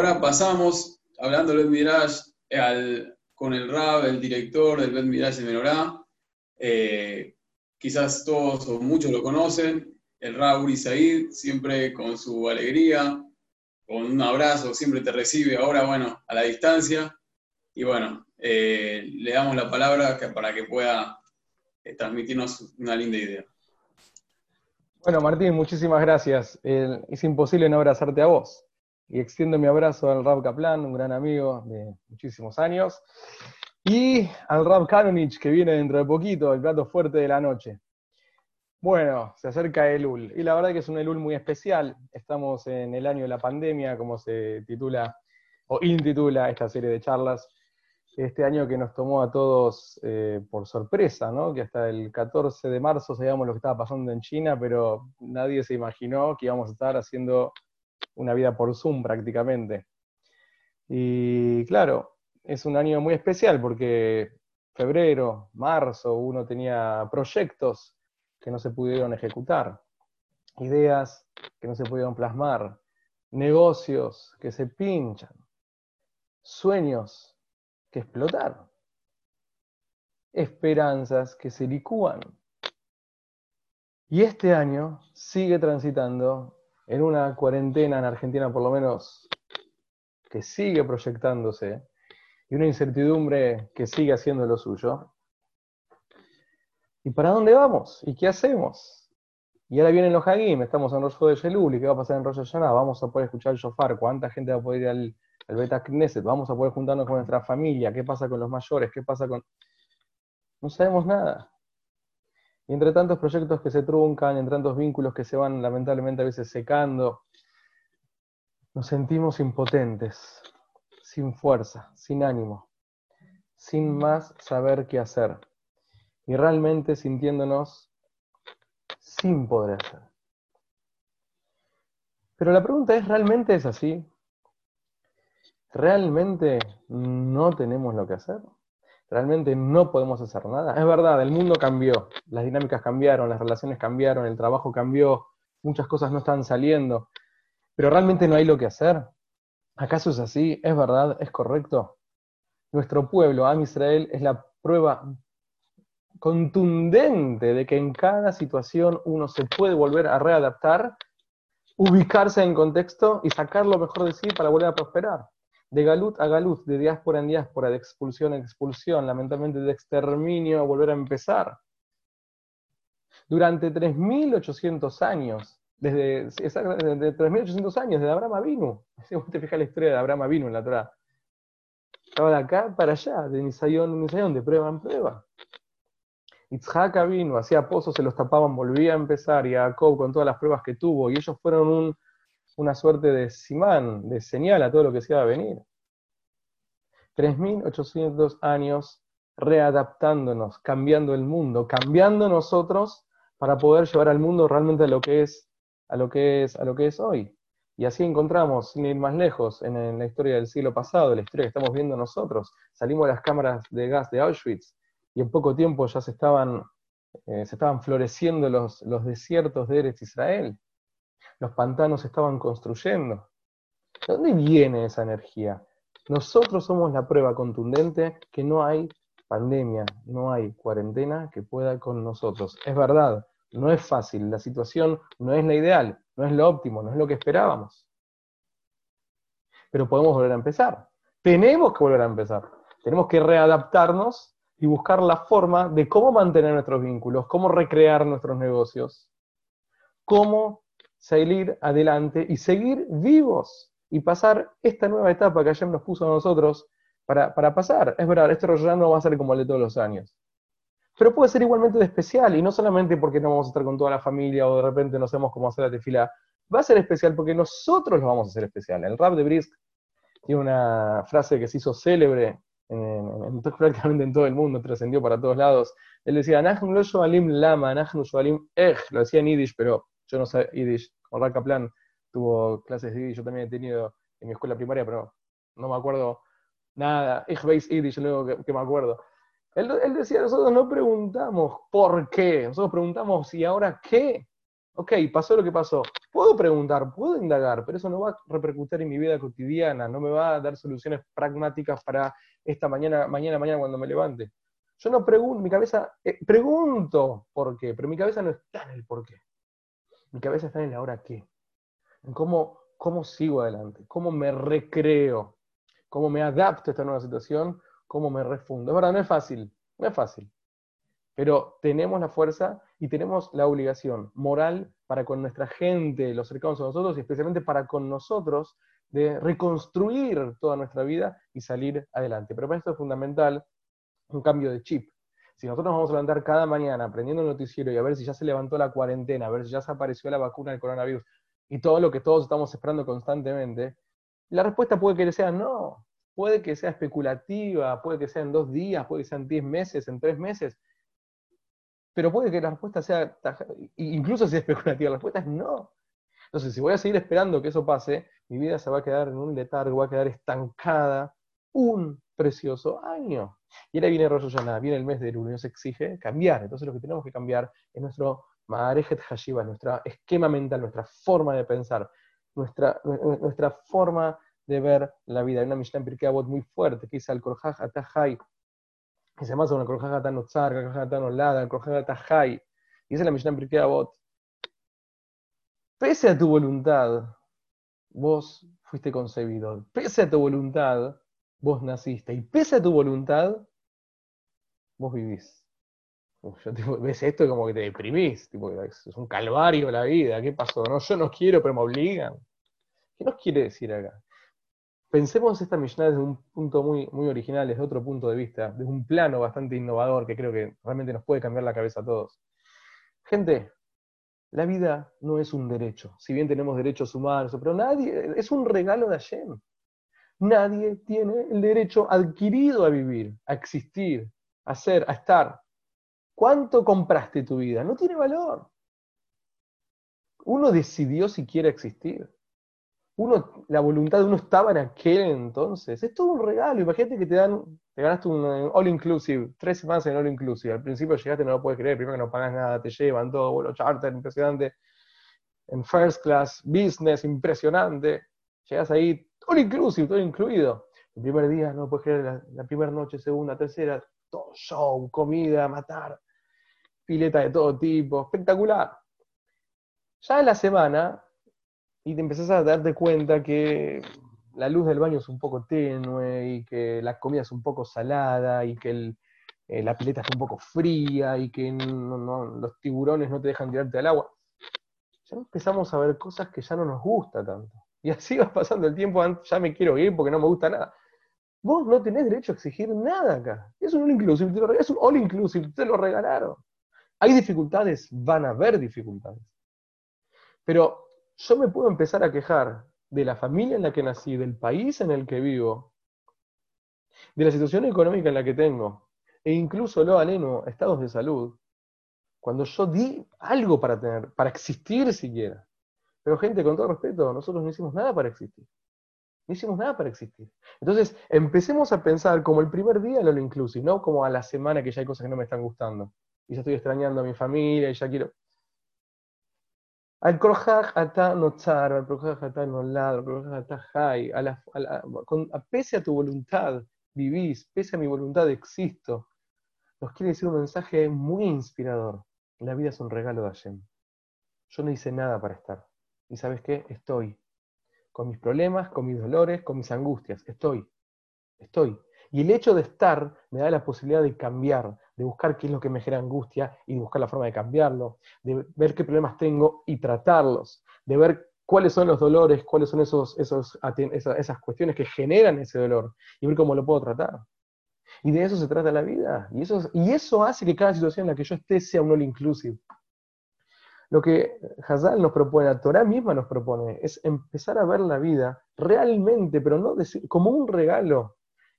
Ahora pasamos, hablando del Midrash, al, con el Rab, el director del Bet Midrash de Menorá. Eh, quizás todos o muchos lo conocen, el Rab Uri Said, siempre con su alegría, con un abrazo, siempre te recibe, ahora bueno, a la distancia. Y bueno, eh, le damos la palabra para que pueda eh, transmitirnos una linda idea. Bueno, Martín, muchísimas gracias. es imposible no abrazarte a vos. Y extiendo mi abrazo al Rab Kaplan, un gran amigo de muchísimos años, y al Rab Kanonich, que viene dentro de poquito, el plato fuerte de la noche. Bueno, se acerca Elul, y la verdad que es un Elul muy especial. Estamos en el año de la pandemia, como se titula o intitula esta serie de charlas este año que nos tomó a todos eh, por sorpresa, ¿no? que hasta el 14 de marzo sabíamos lo que estaba pasando en China, pero nadie se imaginó que íbamos a estar haciendo una vida por Zoom prácticamente. Y claro, es un año muy especial porque febrero, marzo, uno tenía proyectos que no se pudieron ejecutar, ideas que no se pudieron plasmar, negocios que se pinchan, sueños que explotar. Esperanzas que se licúan. Y este año sigue transitando en una cuarentena en Argentina, por lo menos, que sigue proyectándose, y una incertidumbre que sigue haciendo lo suyo. ¿Y para dónde vamos? ¿Y qué hacemos? Y ahora vienen los Hagim, estamos en Rosh de Shelul, ¿y qué va a pasar en Rosh? Vamos a poder escuchar el shofar, ¿cuánta gente va a poder ir al, Beta Knesset, vamos a poder juntarnos con nuestra familia, qué pasa con los mayores, qué pasa con... No sabemos nada. Y entre tantos proyectos que se truncan, entre tantos vínculos que se van lamentablemente a veces secando, nos sentimos impotentes, sin fuerza, sin ánimo, sin más saber qué hacer. Y realmente sintiéndonos sin poder hacer. Pero la pregunta es, ¿realmente es así? ¿realmente no tenemos lo que hacer? ¿Realmente no podemos hacer nada? Es verdad, el mundo cambió, las dinámicas cambiaron, las relaciones cambiaron, el trabajo cambió, muchas cosas no están saliendo, pero ¿realmente no hay lo que hacer? ¿Acaso es así? ¿Es verdad? ¿Es correcto? Nuestro pueblo, Am Israel, es la prueba contundente de que en cada situación uno se puede volver a readaptar, ubicarse en contexto y sacar lo mejor de sí para volver a prosperar de galut a galut, de diáspora en diáspora, de expulsión en expulsión, lamentablemente de exterminio a volver a empezar. Durante 3.800 años, desde, desde 3.800 años, desde Abraham Avinu, si usted te fija la historia de Abraham Avinu en la Torah, estaba de acá para allá, de Nisayón en Nisayón, de prueba en prueba. Itzhak vino, hacía pozos, se los tapaban, volvía a empezar, y Jacob con todas las pruebas que tuvo, y ellos fueron un, una suerte de simán, de señal a todo lo que se iba a venir. 3.800 años readaptándonos, cambiando el mundo, cambiando nosotros para poder llevar al mundo realmente a lo que es, a lo que es, a lo que es hoy. Y así encontramos, sin ir más lejos, en, la historia del siglo pasado, la historia que estamos viendo nosotros, salimos de las cámaras de gas de Auschwitz y en poco tiempo ya se estaban, eh, se estaban floreciendo los, los desiertos de Eretz Israel los pantanos estaban construyendo. ¿De dónde viene esa energía? Nosotros somos la prueba contundente que no hay pandemia, no hay cuarentena que pueda con nosotros. Es verdad, no es fácil, la situación no es la ideal, no es lo óptimo, no es lo que esperábamos. Pero podemos volver a empezar. Tenemos que volver a empezar. Tenemos que readaptarnos y buscar la forma de cómo mantener nuestros vínculos, cómo recrear nuestros negocios, cómo salir adelante y seguir vivos y pasar esta nueva etapa que ayer nos puso a nosotros para, pasar. Es verdad, este rollo no va a ser como el de todos los años. Pero puede ser igualmente de especial, y no solamente porque no vamos a estar con toda la familia o de repente no sabemos cómo hacer la tefila, va a ser especial porque nosotros lo vamos a hacer especial. El rap de Brisk tiene una frase que se hizo célebre en, prácticamente en todo el mundo, trascendió para todos lados. Él decía, Nahnu lo lama, Nahnu ej, lo decía en Yiddish, pero yo no sé Yiddish, con Kaplan tuvo clases de Yiddish, yo también he tenido en mi escuela primaria, pero no me acuerdo nada. Ich weiß Yiddish, lo único que, me acuerdo. Él, él, decía, nosotros no preguntamos por qué, nosotros preguntamos, ¿y ahora qué? ok, pasó lo que pasó. Puedo preguntar, puedo indagar, pero eso no va a repercutir en mi vida cotidiana, no me va a dar soluciones pragmáticas para esta mañana, mañana, mañana cuando me levante. Yo no pregunto, mi cabeza, eh, pregunto por qué, pero mi cabeza no está en el por qué. Mi cabeza está en el ahora qué. En cómo, cómo sigo adelante, cómo me recreo, cómo me adapto a esta nueva situación, cómo me refundo. Es verdad, no es fácil, no es fácil. Pero tenemos la fuerza y tenemos la obligación moral para con nuestra gente, los cercanos a nosotros, y especialmente para con nosotros, de reconstruir toda nuestra vida y salir adelante. Pero para esto es fundamental un cambio de chip. Si nosotros nos vamos a levantar cada mañana aprendiendo el noticiero y a ver si ya se levantó la cuarentena, a ver si ya se apareció la vacuna del coronavirus y todo lo que todos estamos esperando constantemente, la respuesta puede que sea no, puede que sea especulativa, puede que sea en dos días, puede que sean diez meses, en tres meses, pero puede que la respuesta sea, incluso si es especulativa, la respuesta es no. Entonces, si voy a seguir esperando que eso pase, mi vida se va a quedar en un letargo, va a quedar estancada un precioso año. Y ahora viene Rosh Hashanah, viene el mes de lunes, se exige cambiar. Entonces lo que tenemos que cambiar es nuestro Maarejet Hashiva, nuestro esquema mental, nuestra forma de pensar, nuestra, nuestra forma de ver la vida. Hay una Mishnah en Pirkei muy fuerte que dice al Korjaj Atahai, que se llama el Korjaj Atanotzar, Korjaj Atanolada, Korjaj Atahai. Y dice la Mishnah en Pirkei pese a tu voluntad, vos fuiste concebido. Pese a tu voluntad, vos naciste. Y pese a tu voluntad, vos vivís. ves esto como que te deprimís, es un calvario la vida, ¿qué pasó? No, yo no quiero, pero me obligan. ¿Qué nos quiere decir acá? Pensemos esta Mishnah desde un punto muy, muy original, desde otro punto de vista, desde un plano bastante innovador que creo que realmente nos puede cambiar la cabeza a todos. Gente, la vida no es un derecho, si bien tenemos derechos humanos, pero nadie, es un regalo de Hashem. Nadie tiene el derecho adquirido a vivir, a existir, a ser, a estar. ¿Cuánto compraste tu vida? No tiene valor. Uno decidió si quiere existir. Uno, la voluntad de uno estaba en aquel entonces. Es todo un regalo. Imagínate que te dan, te ganaste un all inclusive, tres semanas en all inclusive. Al principio llegaste, no lo puedes creer, primero que no pagas nada, te llevan todo, vuelo charter, impresionante. En first class, business, impresionante. Llegas ahí, all inclusive, todo incluido. El primer día, no puedes creer, la, primera noche, segunda, tercera, todo show, comida, matar, pileta de todo tipo, espectacular. Ya en la semana, y te empezás a darte cuenta que la luz del baño es un poco tenue, y que la comida es un poco salada, y que eh, la pileta está un poco fría, y que los tiburones no te dejan tirarte al agua. Ya empezamos a ver cosas que ya no nos gusta tanto. Y así va pasando el tiempo, ya me quiero ir porque no me gusta nada. Vos no tenés derecho a exigir nada acá. Es un all inclusive, es un all inclusive, te lo regalaron. Hay dificultades, van a haber dificultades. Pero yo me puedo empezar a quejar de la familia en la que nací, del país en el que vivo, de la situación económica en la que tengo, e incluso lo aleno estados de salud, cuando yo di algo para tener, para existir siquiera. Pero gente, con todo respeto, nosotros no hicimos nada para existir. No hicimos nada para existir. Entonces, empecemos a pensar como el primer día lo inclusive, no como a la semana que ya hay cosas que no me están gustando. Y ya estoy extrañando a mi familia y ya quiero. Al krojaj ata notzar, al krojaj ata nolad, al krojaj ata hay, pese a tu voluntad vivís, pese a mi voluntad existo, nos quiere decir un mensaje muy inspirador. La vida es un regalo de Hashem. Yo no hice nada para estar. ¿Y sabes qué? Estoy. Con mis problemas, con mis dolores, con mis angustias. Estoy. Estoy. Y el hecho de estar me da la posibilidad de cambiar, de buscar qué es lo que me genera angustia y de buscar la forma de cambiarlo, de ver qué problemas tengo y tratarlos, de ver cuáles son los dolores, cuáles son esos, esos, esas cuestiones que generan ese dolor y ver cómo lo puedo tratar. Y de eso se trata la vida. Y eso, y eso hace que cada situación en la que yo esté sea un all inclusive. Lo que Hazal nos propone, la Torah misma nos propone, es empezar a ver la vida realmente, pero no decir, como un regalo.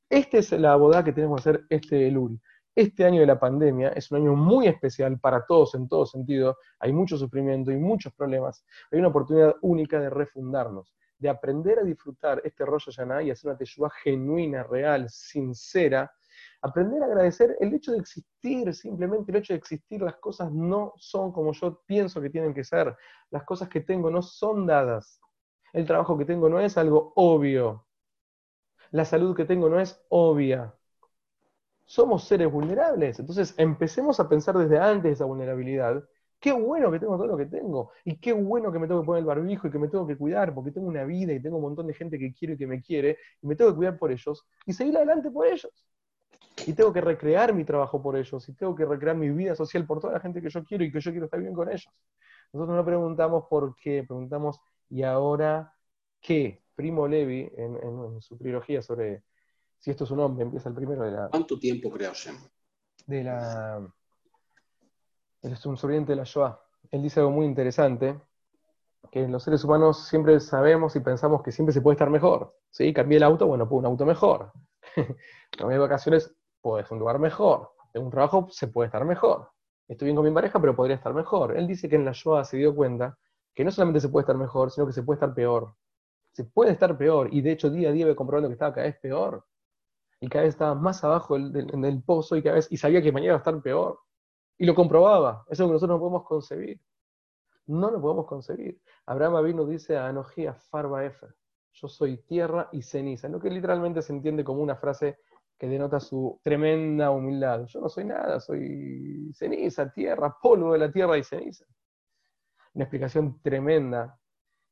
Esta es la boda que tenemos que hacer este Elul. Este año de la pandemia es un año muy especial para todos en todo sentido. Hay mucho sufrimiento y muchos problemas. Hay una oportunidad única de refundarnos, de aprender a disfrutar este rollo Hashanah y hacer una teshuva genuina, real, sincera, Aprender a agradecer el hecho de existir, simplemente el hecho de existir, las cosas no son como yo pienso que tienen que ser, las cosas que tengo no son dadas, el trabajo que tengo no es algo obvio, la salud que tengo no es obvia. Somos seres vulnerables, entonces empecemos a pensar desde antes esa vulnerabilidad Qué bueno que tengo todo lo que tengo. Y qué bueno que me tengo que poner el barbijo y que me tengo que cuidar porque tengo una vida y tengo un montón de gente que quiero y que me quiere. Y me tengo que cuidar por ellos y seguir adelante por ellos. Y tengo que recrear mi trabajo por ellos. Y tengo que recrear mi vida social por toda la gente que yo quiero y que yo quiero estar bien con ellos. Nosotros no preguntamos por qué, preguntamos ¿y ahora qué? Primo Levi, en, su trilogía sobre si esto es un hombre, empieza el primero de la. ¿Cuánto tiempo creó Shem? De la él es un sobreviviente de la Shoah. Él dice algo muy interesante, que los seres humanos siempre sabemos y pensamos que siempre se puede estar mejor. ¿sí? Cambié el auto, bueno, pues un auto mejor. Cambié de vacaciones, pues un lugar mejor. Tengo un trabajo, se puede estar mejor. Estoy bien con mi pareja, pero podría estar mejor. Él dice que en la Shoah se dio cuenta que no solamente se puede estar mejor, sino que se puede estar peor. Se puede estar peor, y de hecho día a día ve comprobando que estaba cada vez peor. Y cada vez estaba más abajo en el pozo y cada vez, y sabía que mañana iba a estar peor. Y lo comprobaba. Eso es lo que nosotros no podemos concebir. No lo podemos concebir. Abraham vino dice a Anojía Farba Efer. Yo soy tierra y ceniza. Lo que literalmente se entiende como una frase que denota su tremenda humildad. Yo no soy nada, soy ceniza, tierra, polvo de la tierra y ceniza. Una explicación tremenda.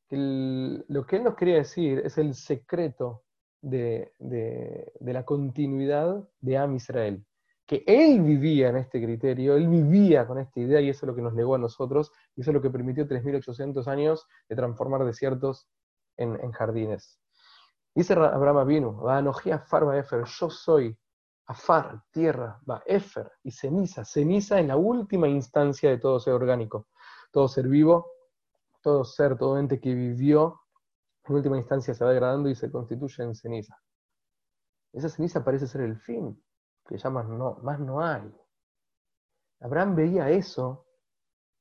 lo que él nos quería decir es el secreto de, de la continuidad de Am Israel que él vivía en este criterio, él vivía con esta idea y eso es lo que nos legó a nosotros y eso es lo que permitió 3.800 años de transformar desiertos en, jardines. Dice Abraham Avinu, Farba Efer, yo soy Afar, tierra, va Efer y ceniza, ceniza en la última instancia de todo ser orgánico, todo ser vivo, todo ser, todo ente que vivió, en última instancia se va degradando y se constituye en ceniza. Esa ceniza parece ser el fin, que ya más no, más no hay. Abraham veía eso,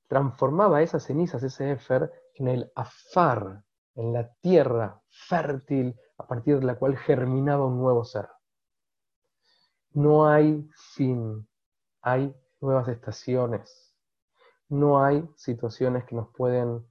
transformaba esas cenizas, ese éfer, en el afar, en la tierra fértil a partir de la cual germinaba un nuevo ser. No hay fin, hay nuevas estaciones, no hay situaciones que nos pueden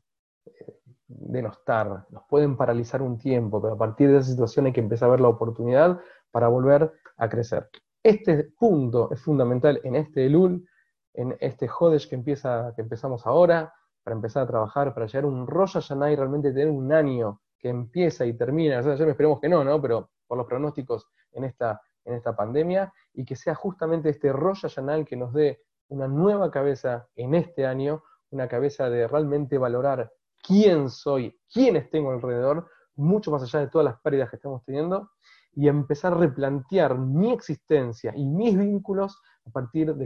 eh, denostar, nos pueden paralizar un tiempo, pero a partir de esa situación hay que empezar a ver la oportunidad para volver a crecer. Este punto es fundamental en este Elul, en este Jodesh que, empieza, que empezamos ahora, para empezar a trabajar, para llegar a un Rosh Hashanah y realmente tener un año que empieza y termina, nosotros esperemos que no, ¿no? Pero por los pronósticos en esta, en esta pandemia, y que sea justamente este Rosh Hashanah que nos dé una nueva cabeza en este año, una cabeza de realmente valorar quién soy, quiénes tengo alrededor, mucho más allá de todas las pérdidas que estamos teniendo, y empezar a replantear mi existencia y mis vínculos a partir de la